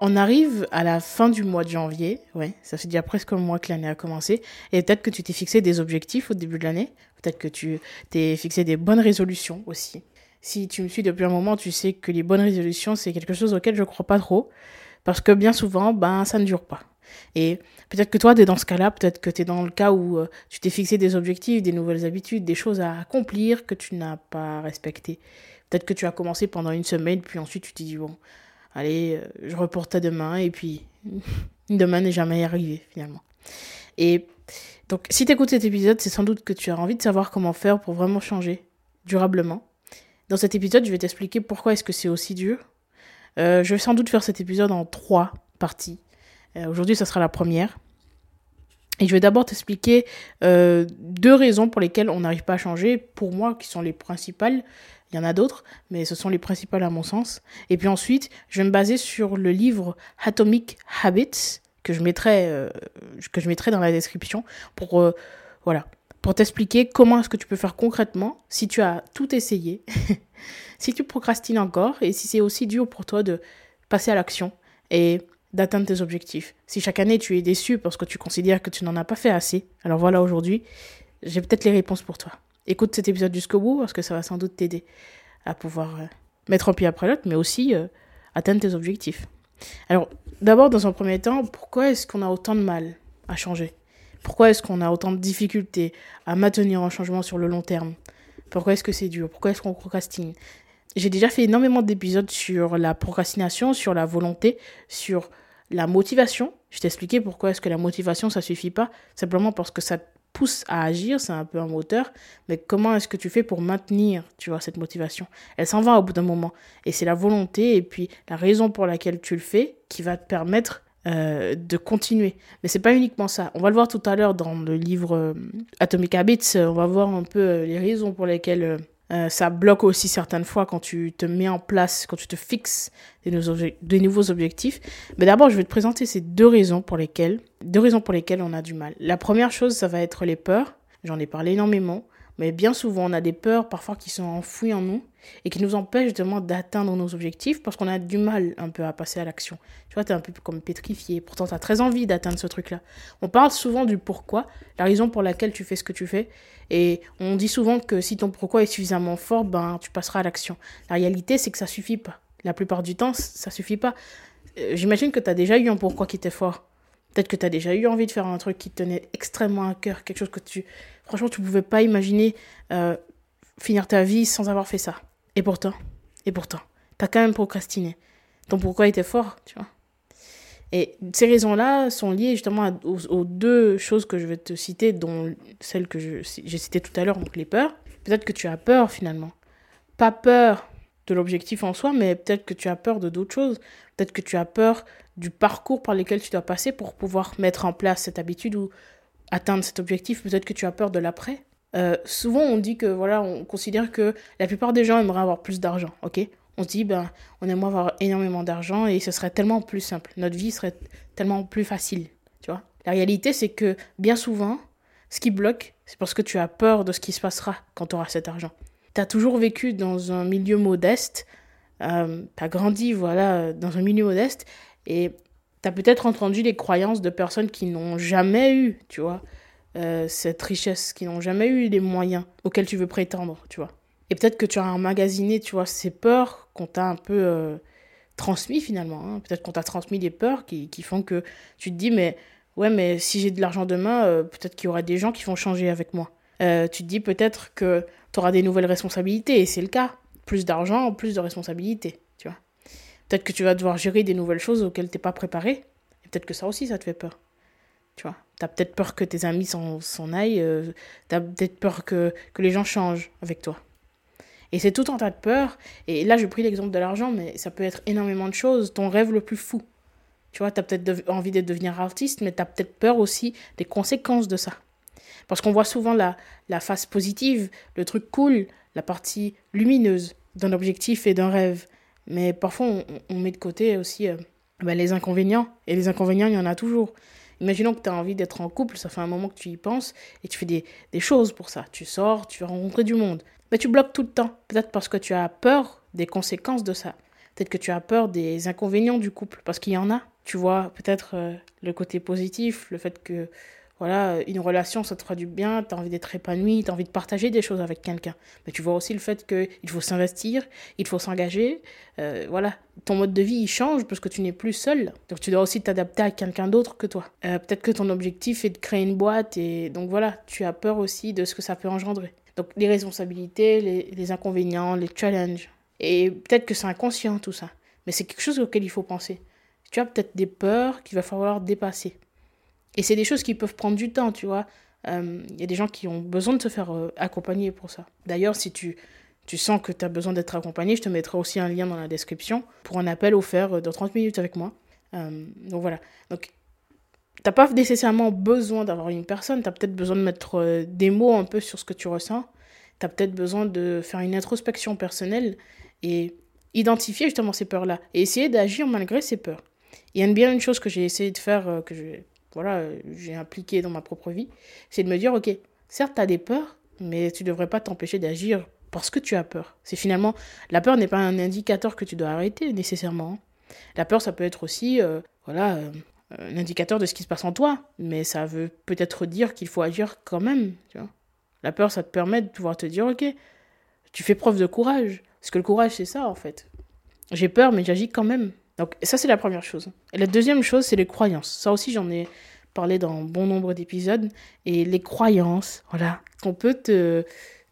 On arrive à la fin du mois de janvier, ouais, ça fait déjà presque un mois que l'année a commencé, et peut-être que tu t'es fixé des objectifs au début de l'année, peut-être que tu t'es fixé des bonnes résolutions aussi. Si tu me suis depuis un moment, tu sais que les bonnes résolutions, c'est quelque chose auquel je ne crois pas trop, parce que bien souvent, ben, ça ne dure pas. Et peut-être que toi, tu es dans ce cas-là, peut-être que tu es dans le cas où euh, tu t'es fixé des objectifs, des nouvelles habitudes, des choses à accomplir que tu n'as pas respectées. Peut-être que tu as commencé pendant une semaine, puis ensuite tu t'es dit, bon, allez, euh, je reporte à demain, et puis demain n'est jamais arrivé finalement. Et donc, si tu écoutes cet épisode, c'est sans doute que tu as envie de savoir comment faire pour vraiment changer durablement. Dans cet épisode, je vais t'expliquer pourquoi est-ce que c'est aussi dur. Euh, je vais sans doute faire cet épisode en trois parties. Euh, aujourd'hui, ça sera la première. Et je vais d'abord t'expliquer deux raisons pour lesquelles on n'arrive pas à changer, pour moi, qui sont les principales. Il y en a d'autres, mais ce sont les principales à mon sens. Et puis ensuite, je vais me baser sur le livre Atomic Habits que je mettrai, euh, que je mettrai dans la description pour, euh, voilà, pour t'expliquer comment est-ce que tu peux faire concrètement si tu as tout essayé, si tu procrastines encore et si c'est aussi dur pour toi de passer à l'action et d'atteindre tes objectifs. Si chaque année tu es déçu parce que tu considères que tu n'en as pas fait assez, alors voilà aujourd'hui, j'ai peut-être les réponses pour toi écoute cet épisode jusqu'au bout parce que ça va sans doute t'aider à pouvoir euh, mettre un pied après l'autre, mais aussi euh, atteindre tes objectifs. Alors, d'abord, dans un premier temps, pourquoi est-ce qu'on a autant de mal à changer? Pourquoi est-ce qu'on a autant de difficultés à maintenir un changement sur le long terme? Pourquoi est-ce que c'est dur? Pourquoi est-ce qu'on procrastine? J'ai déjà fait énormément d'épisodes sur la procrastination, sur la volonté, sur la motivation. Je t'ai expliqué pourquoi est-ce que la motivation, ça suffit pas, simplement parce que ça pousse à agir, c'est un peu un moteur, mais comment est-ce que tu fais pour maintenir, tu vois, cette motivation? Elle s'en va au bout d'un moment. Et c'est la volonté et puis la raison pour laquelle tu le fais qui va te permettre euh, de continuer. Mais c'est pas uniquement ça. On va le voir tout à l'heure dans le livre euh, Atomic Habits. On va voir un peu euh, les raisons pour lesquelles euh, ça bloque aussi certaines fois quand tu te mets en place, quand tu te fixes des, nouveaux objectifs. Mais d'abord, je vais te présenter ces deux raisons pour lesquelles, deux raisons pour lesquelles on a du mal. La première chose, ça va être les peurs. J'en ai parlé énormément. Mais bien souvent, on a des peurs parfois qui sont enfouies en nous et qui nous empêchent justement d'atteindre nos objectifs parce qu'on a du mal un peu à passer à l'action. Tu vois, tu es un peu comme pétrifié. Pourtant, tu as très envie d'atteindre ce truc-là. On parle souvent du pourquoi, la raison pour laquelle tu fais ce que tu fais. Et on dit souvent que si ton pourquoi est suffisamment fort, ben, tu passeras à l'action. La réalité, c'est que ça suffit pas. La plupart du temps, ça suffit pas. Euh, j'imagine que tu as déjà eu un pourquoi qui était fort. Peut-être que tu as déjà eu envie de faire un truc qui te tenait extrêmement à cœur, quelque chose que tu, franchement, tu pouvais pas imaginer euh, finir ta vie sans avoir fait ça. Et pourtant, et pourtant, tu as quand même procrastiné. Ton pourquoi était fort, tu vois. Et ces raisons-là sont liées justement aux, deux choses que je vais te citer, dont celle que j'ai citée tout à l'heure, donc les peurs. Peut-être que tu as peur finalement. Pas peur de l'objectif en soi, mais peut-être que tu as peur de d'autres choses. Peut-être que tu as peur du parcours par lequel tu dois passer pour pouvoir mettre en place cette habitude ou atteindre cet objectif. Peut-être que tu as peur de l'après. Euh, souvent, on dit que voilà, on considère que la plupart des gens aimeraient avoir plus d'argent, ok? On se dit, ben, on aimerait avoir énormément d'argent et ce serait tellement plus simple. Notre vie serait tellement plus facile, tu vois? La réalité, c'est que bien souvent, ce qui bloque, c'est parce que tu as peur de ce qui se passera quand tu auras cet argent. Tu as toujours vécu dans un milieu modeste, euh, tu as grandi voilà, dans un milieu modeste et tu as peut-être entendu les croyances de personnes qui n'ont jamais eu, tu vois, euh, cette richesse, qui n'ont jamais eu les moyens auxquels tu veux prétendre, tu vois. Et peut-être que tu as emmagasiné, tu vois, ces peurs qu'on t'a un peu euh, transmis finalement. Hein. Peut-être qu'on t'a transmis des peurs qui, font que tu te dis, mais ouais, mais si j'ai de l'argent demain, euh, peut-être qu'il y aura des gens qui vont changer avec moi. tu te dis peut-être que tu auras des nouvelles responsabilités, et c'est le cas. Plus d'argent, plus de responsabilités. Peut-être que tu vas devoir gérer des nouvelles choses auxquelles tu n'es pas préparé. Et peut-être que ça aussi, ça te fait peur. Tu vois, tu as peut-être peur que tes amis s'en aillent. Euh, tu as peut-être peur que, que les gens changent avec toi. Et c'est tout un tas de peurs. Et là, j'ai pris l'exemple de l'argent, mais ça peut être énormément de choses. Ton rêve le plus fou. Tu vois, tu as peut-être envie de devenir artiste, mais tu as peut-être peur aussi des conséquences de ça. Parce qu'on voit souvent la, la face positive, le truc cool, la partie lumineuse d'un objectif et d'un rêve. Mais parfois, on, met de côté aussi euh, ben, les inconvénients. Et les inconvénients, il y en a toujours. Imaginons que tu as envie d'être en couple, ça fait un moment que tu y penses, et tu fais des, des choses pour ça. Tu sors, tu vas rencontrer du monde. Mais tu bloques tout le temps. Peut-être parce que tu as peur des conséquences de ça. Peut-être que tu as peur des inconvénients du couple, parce qu'il y en a. Tu vois peut-être euh, le côté positif, le fait que voilà, une relation, ça te fera du bien, tu as envie d'être épanoui, tu as envie de partager des choses avec quelqu'un. Mais tu vois aussi le fait qu'il faut s'investir, il faut s'engager. Euh, voilà, ton mode de vie, il change parce que tu n'es plus seul. Donc tu dois aussi t'adapter à quelqu'un d'autre que toi. Euh, peut-être que ton objectif est de créer une boîte et donc voilà, tu as peur aussi de ce que ça peut engendrer. Donc les responsabilités, les, les inconvénients, les challenges. Et peut-être que c'est inconscient tout ça. Mais c'est quelque chose auquel il faut penser. Tu as peut-être des peurs qu'il va falloir dépasser. Et c'est des choses qui peuvent prendre du temps, tu vois. Il euh, y a des gens qui ont besoin de se faire euh, accompagner pour ça. D'ailleurs, si tu, tu sens que tu as besoin d'être accompagné, je te mettrai aussi un lien dans la description pour un appel offert euh, dans 30 minutes avec moi. donc voilà. Donc, t'as pas nécessairement besoin d'avoir une personne, tu as peut-être besoin de mettre des mots un peu sur ce que tu ressens. Tu as peut-être besoin de faire une introspection personnelle et identifier justement ces peurs-là et essayer d'agir malgré ces peurs. Il y a bien une chose que j'ai essayé de faire, que je voilà, j'ai impliqué dans ma propre vie, c'est de me dire, ok, certes, tu as des peurs, mais tu ne devrais pas t'empêcher d'agir parce que tu as peur. C'est finalement, la peur n'est pas un indicateur que tu dois arrêter nécessairement. La peur, ça peut être aussi, euh, voilà, euh, un indicateur de ce qui se passe en toi, mais ça veut peut-être dire qu'il faut agir quand même. Tu vois. La peur, ça te permet de pouvoir te dire, ok, tu fais preuve de courage. Parce que le courage, c'est ça, en fait. J'ai peur, mais j'agis quand même. Donc ça, c'est la première chose. Et la deuxième chose, c'est les croyances. Ça aussi, j'en ai parlé dans bon nombre d'épisodes. Et les croyances, voilà, qu'on peut te,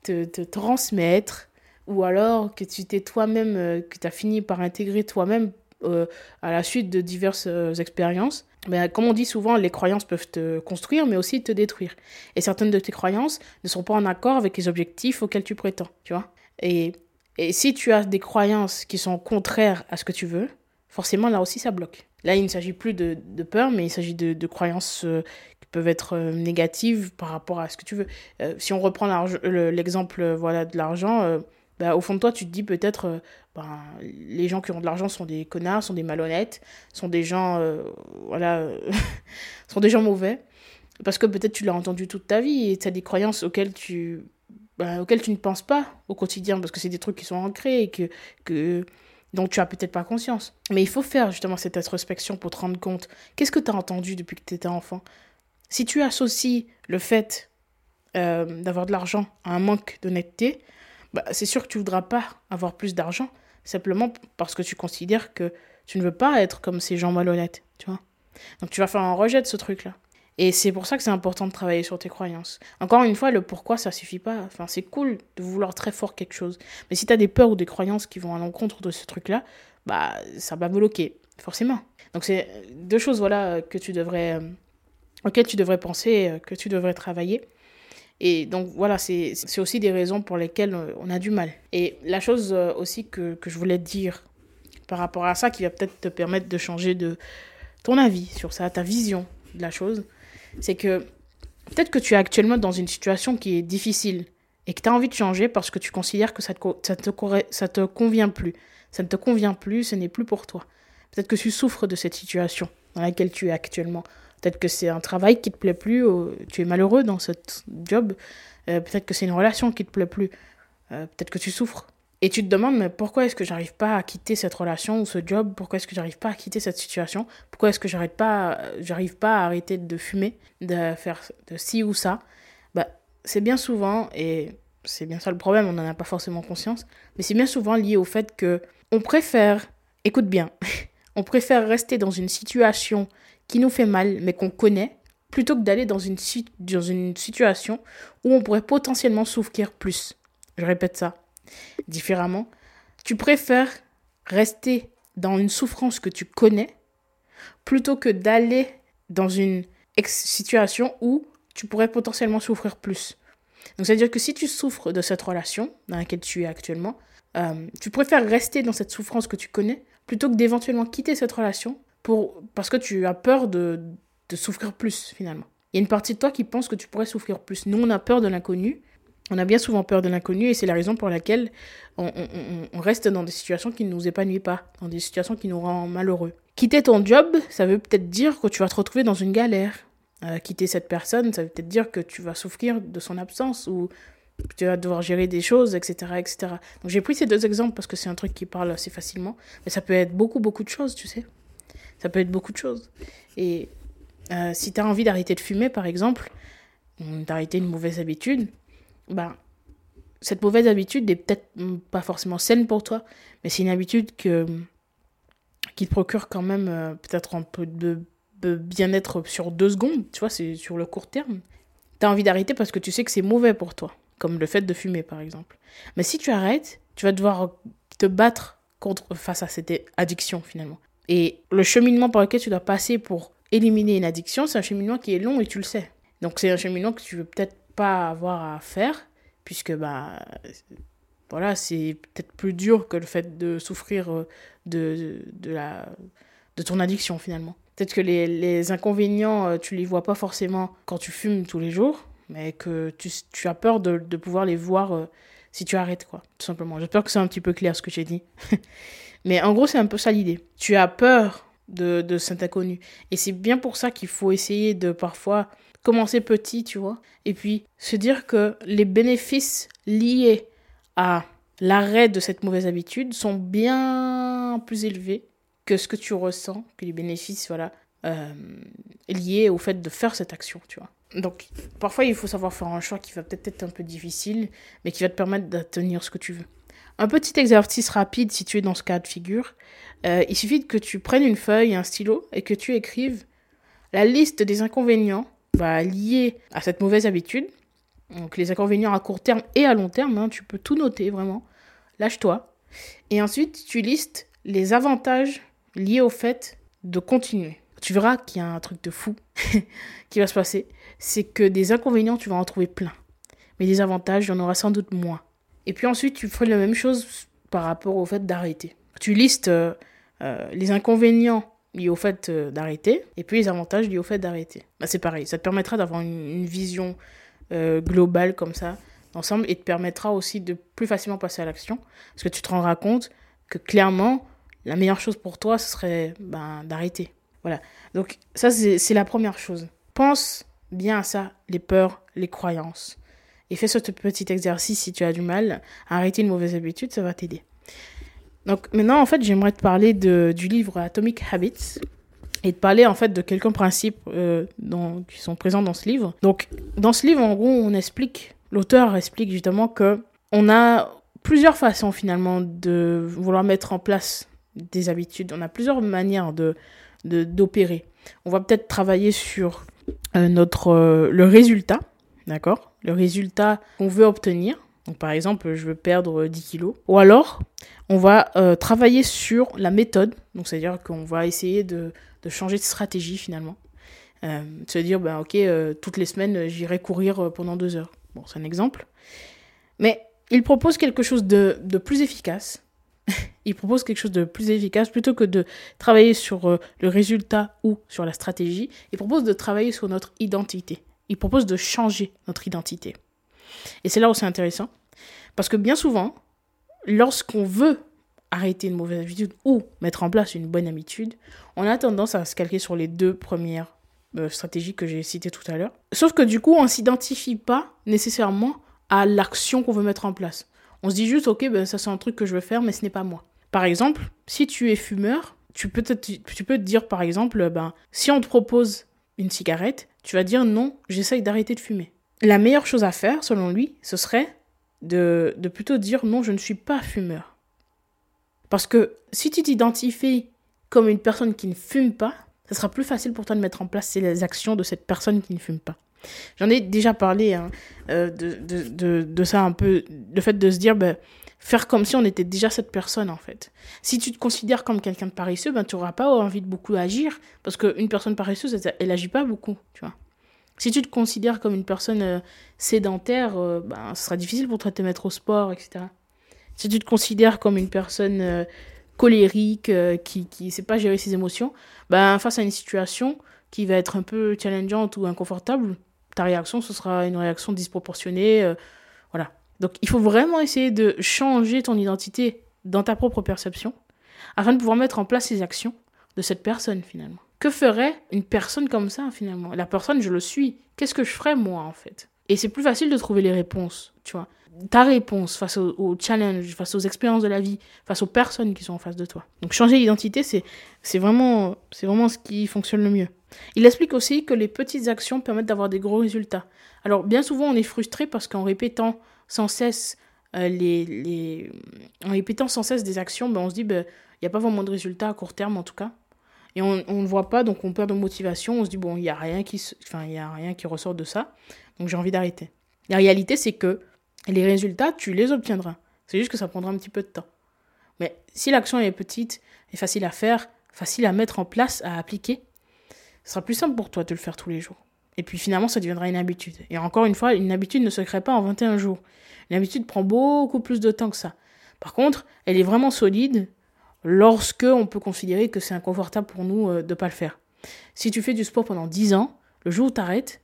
te, transmettre, ou alors que tu t'es toi-même, euh, que tu as fini par intégrer toi-même euh, à la suite de diverses euh, expériences. Mais comme on dit souvent, les croyances peuvent te construire, mais aussi te détruire. Et certaines de tes croyances ne sont pas en accord avec les objectifs auxquels tu prétends, tu vois. Et, et si tu as des croyances qui sont contraires à ce que tu veux, forcément là aussi ça bloque. Là, il ne s'agit plus de, peur, mais il s'agit de, croyances euh, qui peuvent être euh, négatives par rapport à ce que tu veux. Euh, si on reprend l'exemple voilà, de l'argent, bah, au fond de toi, tu te dis peut-être, ben, les gens qui ont de l'argent sont des connards, sont des malhonnêtes, sont des gens, voilà, sont des gens mauvais. Parce que peut-être tu l'as entendu toute ta vie et tu as des croyances auxquelles tu, bah, auxquelles tu ne penses pas au quotidien, parce que c'est des trucs qui sont ancrés et que, que donc tu as peut-être pas conscience. Mais il faut faire justement cette introspection pour te rendre compte. Qu'est-ce que tu as entendu depuis que tu étais enfant? Si tu associes le fait euh, d'avoir de l'argent à un manque d'honnêteté, bah, c'est sûr que tu voudras pas avoir plus d'argent, simplement parce que tu considères que tu ne veux pas être comme ces gens malhonnêtes, tu vois. Donc tu vas faire un rejet de ce truc-là. Et c'est pour ça que c'est important de travailler sur tes croyances. Encore une fois, le pourquoi, ça suffit pas. Enfin, c'est cool de vouloir très fort quelque chose. Mais si tu as des peurs ou des croyances qui vont à l'encontre de ce truc-là, bah, ça va bloquer, forcément. Donc, c'est deux choses, voilà, que tu devrais, euh, auxquelles tu devrais penser, euh, que tu devrais travailler. Et donc, voilà, c'est aussi des raisons pour lesquelles euh, on a du mal. Et la chose aussi que, que je voulais te dire par rapport à ça, qui va peut-être te permettre de changer de ton avis sur ça, ta vision de la chose, c'est que peut-être que tu es actuellement dans une situation qui est difficile et que tu as envie de changer parce que tu considères que ça te, ça te, ça te convient plus. Ça ne te convient plus, ce n'est plus pour toi. Peut-être que tu souffres de cette situation dans laquelle tu es actuellement. Peut-être que c'est un travail qui te plaît plus, tu es malheureux dans ce job. Euh, peut-être que c'est une relation qui te plaît plus. Euh, peut-être que tu souffres. Et tu te demandes, mais pourquoi est-ce que j'arrive pas à quitter cette relation ou ce job? Pourquoi est-ce que j'arrive pas à quitter cette situation? Pourquoi est-ce que j'arrête pas, j'arrive pas à arrêter de fumer, de faire de ci ou ça? Bah, C'est bien souvent, et c'est bien ça le problème, on n'en a pas forcément conscience, mais c'est bien souvent lié au fait que on préfère, écoute bien, on préfère rester dans une situation qui nous fait mal, mais qu'on connaît, plutôt que d'aller dans une, dans une situation où on pourrait potentiellement souffrir plus. Je répète ça différemment, tu préfères rester dans une souffrance que tu connais plutôt que d'aller dans une situation où tu pourrais potentiellement souffrir plus. Donc, c'est-à-dire que si tu souffres de cette relation dans laquelle tu es actuellement, euh, tu préfères rester dans cette souffrance que tu connais plutôt que d'éventuellement quitter cette relation pour, parce que tu as peur de, de souffrir plus finalement. Il y a une partie de toi qui pense que tu pourrais souffrir plus. Nous, on a peur de l'inconnu. On a bien souvent peur de l'inconnu et c'est la raison pour laquelle on, on, reste dans des situations qui ne nous épanouissent pas, dans des situations qui nous rendent malheureux. Quitter ton job, ça veut peut-être dire que tu vas te retrouver dans une galère. Euh, quitter cette personne, ça veut peut-être dire que tu vas souffrir de son absence ou tu vas devoir gérer des choses, etc. etc. Donc j'ai pris ces deux exemples parce que c'est un truc qui parle assez facilement. Mais ça peut être beaucoup, beaucoup de choses, tu sais. Ça peut être beaucoup de choses. Et euh, si tu as envie d'arrêter de fumer, par exemple, d'arrêter une mauvaise habitude, ben, cette mauvaise habitude n'est peut-être pas forcément saine pour toi, mais c'est une habitude que, qui te procure quand même euh, peut-être un peu de, de bien-être sur deux secondes, tu vois, c'est sur le court terme. Tu as envie d'arrêter parce que tu sais que c'est mauvais pour toi comme le fait de fumer par exemple. Mais si tu arrêtes, tu vas devoir te battre contre face à cette addiction finalement. Et le cheminement par lequel tu dois passer pour éliminer une addiction, c'est un cheminement qui est long et tu le sais. Donc c'est un cheminement que tu veux peut-être pas avoir à faire puisque bah voilà, c'est peut-être plus dur que le fait de souffrir euh, de, de, la, de ton addiction finalement. Peut-être que les, les inconvénients, euh, tu les vois pas forcément quand tu fumes tous les jours, mais que tu, tu as peur de, de, pouvoir les voir euh, si tu arrêtes, quoi, tout simplement. J'espère que c'est un petit peu clair ce que j'ai dit. mais en gros, c'est un peu ça l'idée. Tu as peur de, de cet inconnu. Et c'est bien pour ça qu'il faut essayer de parfois commencer petit, tu vois, et puis se dire que les bénéfices liés à l'arrêt de cette mauvaise habitude sont bien plus élevés que ce que tu ressens, que les bénéfices, voilà, euh, liés au fait de faire cette action, tu vois. Donc, parfois, il faut savoir faire un choix qui va peut-être être un peu difficile, mais qui va te permettre d'atteindre ce que tu veux. Un petit exercice rapide si tu es dans ce cas de figure. Euh, il suffit que tu prennes une feuille un stylo et que tu écrives la liste des inconvénients bah, liés à cette mauvaise habitude. Donc, les inconvénients à court terme et à long terme, hein, tu peux tout noter vraiment. Lâche-toi. Et ensuite, tu listes les avantages liés au fait de continuer tu verras qu'il y a un truc de fou qui va se passer. C'est que des inconvénients, tu vas en trouver plein. Mais des avantages, il y en aura sans doute moins. Et puis ensuite, tu ferais la même chose par rapport au fait d'arrêter. Tu listes euh, euh, les inconvénients liés au fait euh, d'arrêter et puis les avantages liés au fait d'arrêter. Bah, c'est pareil, ça te permettra d'avoir une, vision globale comme ça d'ensemble et te permettra aussi de plus facilement passer à l'action parce que tu te rendras compte que clairement, la meilleure chose pour toi, ce serait ben, d'arrêter. Voilà. Donc ça, c'est la première chose. Pense bien à ça, les peurs, les croyances. Et fais ce petit exercice si tu as du mal à arrêter une mauvaise habitude, ça va t'aider. Donc maintenant, en fait, j'aimerais te parler de, du livre Atomic Habits et te parler en fait de quelques principes euh, qui sont présents dans ce livre. Donc dans ce livre, en gros, on explique, l'auteur explique justement que on a plusieurs façons finalement de vouloir mettre en place des habitudes. On a plusieurs manières de d'opérer. On va peut-être travailler sur euh, notre euh, le résultat, d'accord? Le résultat qu'on veut obtenir. Donc par exemple, je veux perdre 10 kilos. Ou alors, on va euh, travailler sur la méthode. Donc c'est-à-dire qu'on va essayer de, de, changer de stratégie finalement. se dire, ben ok, toutes les semaines, j'irai courir pendant deux heures. Bon, c'est un exemple. Mais il propose quelque chose de, de plus efficace il propose quelque chose de plus efficace plutôt que de travailler sur euh, le résultat ou sur la stratégie. Il propose de travailler sur notre identité. Il propose de changer notre identité. Et c'est là où c'est intéressant. Parce que bien souvent, lorsqu'on veut arrêter une mauvaise habitude ou mettre en place une bonne habitude, on a tendance à se calquer sur les deux premières euh, stratégies que j'ai citées tout à l'heure. Sauf que du coup, on ne s'identifie pas nécessairement à l'action qu'on veut mettre en place. On se dit juste, ok, ben, ça c'est un truc que je veux faire, mais ce n'est pas moi. Par exemple, si tu es fumeur, tu peux te, tu peux te dire, par exemple, ben, si on te propose une cigarette, tu vas dire non, j'essaye d'arrêter de fumer. La meilleure chose à faire, selon lui, ce serait de, plutôt dire non, je ne suis pas fumeur. Parce que si tu t'identifies comme une personne qui ne fume pas, ce sera plus facile pour toi de mettre en place les actions de cette personne qui ne fume pas. J'en ai déjà parlé hein, euh, de, ça un peu, le fait de se dire, ben, faire comme si on était déjà cette personne en fait. Si tu te considères comme quelqu'un de paresseux, ben, tu n'auras pas envie de beaucoup agir, parce qu'une personne paresseuse, elle, n'agit pas beaucoup, tu vois. Si tu te considères comme une personne euh, sédentaire, ben, ce sera difficile pour toi de te mettre au sport, etc. Si tu te considères comme une personne euh, colérique, qui ne sait pas gérer ses émotions, ben, face à une situation qui va être un peu challengeante ou inconfortable, ta réaction, ce sera une réaction disproportionnée. voilà. Donc il faut vraiment essayer de changer ton identité dans ta propre perception afin de pouvoir mettre en place les actions de cette personne finalement. Que ferait une personne comme ça, finalement? La personne, je le suis. Qu'est-ce que je ferais, moi, en fait? Et c'est plus facile de trouver les réponses, tu vois. Ta réponse face aux, challenges, face aux expériences de la vie, face aux personnes qui sont en face de toi. Donc changer d'identité, c'est, vraiment, vraiment ce qui fonctionne le mieux. Il explique aussi que les petites actions permettent d'avoir des gros résultats. Alors bien souvent, on est frustré parce qu'en répétant sans cesse euh, les, les, en répétant sans cesse des actions, ben, on se dit, ben, il n'y a pas vraiment de résultats à court terme en tout cas et on ne voit pas, donc on perd de motivation, on se dit, bon, il n'y a, rien qui, y a rien qui ressort de ça, donc j'ai envie d'arrêter. La réalité, c'est que les résultats, tu les obtiendras. C'est juste que ça prendra un petit peu de temps. Mais si l'action est petite et facile à faire, facile à mettre en place, à appliquer, ce sera plus simple pour toi de le faire tous les jours. Et puis finalement, ça deviendra une habitude. Et encore une fois, une habitude ne se crée pas en 21 jours. Une habitude prend beaucoup plus de temps que ça. Par contre, elle est vraiment solide lorsque on peut considérer que c'est inconfortable pour nous euh, de ne pas le faire. Si tu fais du sport pendant 10 ans, le jour où tu arrêtes,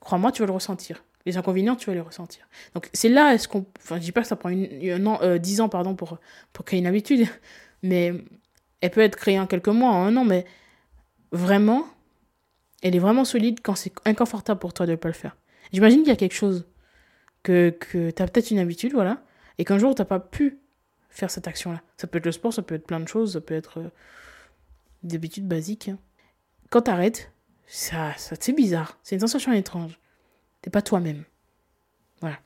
crois-moi, tu vas le ressentir. Les inconvénients, tu vas les ressentir. Donc c'est là, est-ce qu'on... Enfin, je dis pas que ça prend an, 10 euh, ans pardon, pour, pour créer une habitude, mais elle peut être créée en quelques mois, en un an, mais vraiment, elle est vraiment solide quand c'est inconfortable pour toi de ne pas le faire. J'imagine qu'il y a quelque chose que, que tu as peut-être une habitude, voilà, et qu'un jour tu n'as pas pu faire cette action-là. Ça peut être le sport, ça peut être plein de choses, ça peut être euh, des habitudes basiques. Hein. Quand t'arrêtes, ça, c'est bizarre. C'est une sensation étrange. T'es pas toi-même. Voilà.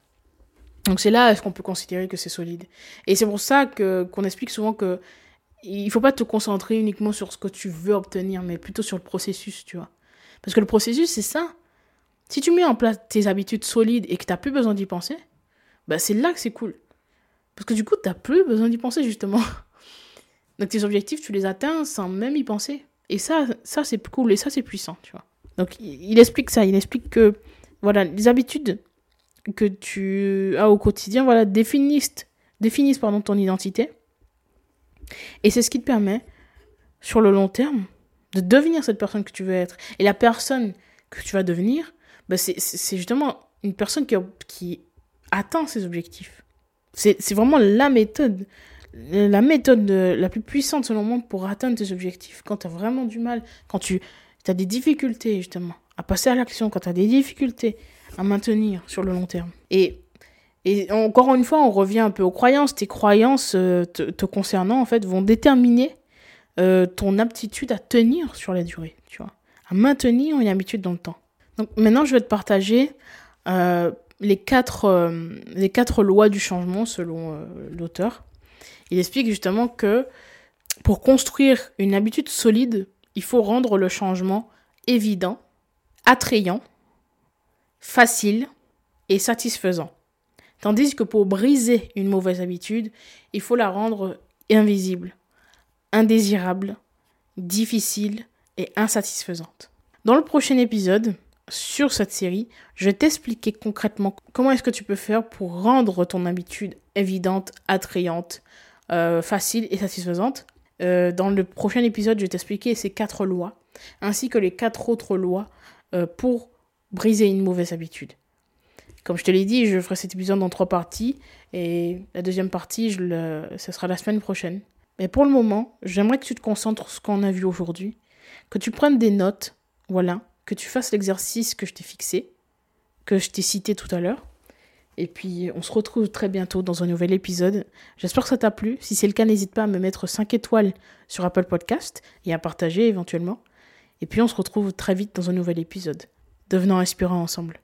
Donc c'est là est-ce qu'on peut considérer que c'est solide? Et c'est pour ça que qu'on explique souvent que il faut pas te concentrer uniquement sur ce que tu veux obtenir, mais plutôt sur le processus, tu vois. Parce que le processus, c'est ça. Si tu mets en place tes habitudes solides et que t'as plus besoin d'y penser, bah c'est là que c'est cool. Parce que du coup, tu n'as plus besoin d'y penser, justement. Donc tes objectifs, tu les atteins sans même y penser. Et ça, ça c'est cool et ça, c'est puissant, tu vois. Donc il explique ça, il explique que voilà, les habitudes que tu as au quotidien, voilà, définissent, définissent pardon, ton identité. Et c'est ce qui te permet, sur le long terme, de devenir cette personne que tu veux être. Et la personne que tu vas devenir, bah c'est justement une personne qui, qui atteint ses objectifs. C'est vraiment la méthode, la méthode la plus puissante selon moi pour atteindre tes objectifs. Quand tu as vraiment du mal, quand tu as des difficultés justement à passer à l'action, quand tu as des difficultés à maintenir sur le long terme. Et, et encore une fois, on revient un peu aux croyances. Tes croyances euh, te, concernant, en fait, vont déterminer euh, ton aptitude à tenir sur la durée, tu vois, à maintenir une habitude dans le temps. Donc maintenant, je vais te partager euh, les quatre, euh, les quatre lois du changement selon euh, l'auteur. Il explique justement que pour construire une habitude solide, il faut rendre le changement évident, attrayant, facile et satisfaisant. Tandis que pour briser une mauvaise habitude, il faut la rendre invisible, indésirable, difficile et insatisfaisante. Dans le prochain épisode, sur cette série, je vais t'expliquer concrètement comment est-ce que tu peux faire pour rendre ton habitude évidente, attrayante, euh, facile et satisfaisante. Euh, dans le prochain épisode, je vais t'expliquer ces quatre lois, ainsi que les quatre autres lois euh, pour briser une mauvaise habitude. Comme je te l'ai dit, je ferai cet épisode en trois parties, et la deuxième partie, ce sera la semaine prochaine. Mais pour le moment, j'aimerais que tu te concentres sur ce qu'on a vu aujourd'hui, que tu prennes des notes, voilà, que tu fasses l'exercice que je t'ai fixé, que je t'ai cité tout à l'heure. Et puis, on se retrouve très bientôt dans un nouvel épisode. J'espère que ça t'a plu. Si c'est le cas, n'hésite pas à me mettre 5 étoiles sur Apple Podcast et à partager éventuellement. Et puis, on se retrouve très vite dans un nouvel épisode. Devenant inspirant ensemble.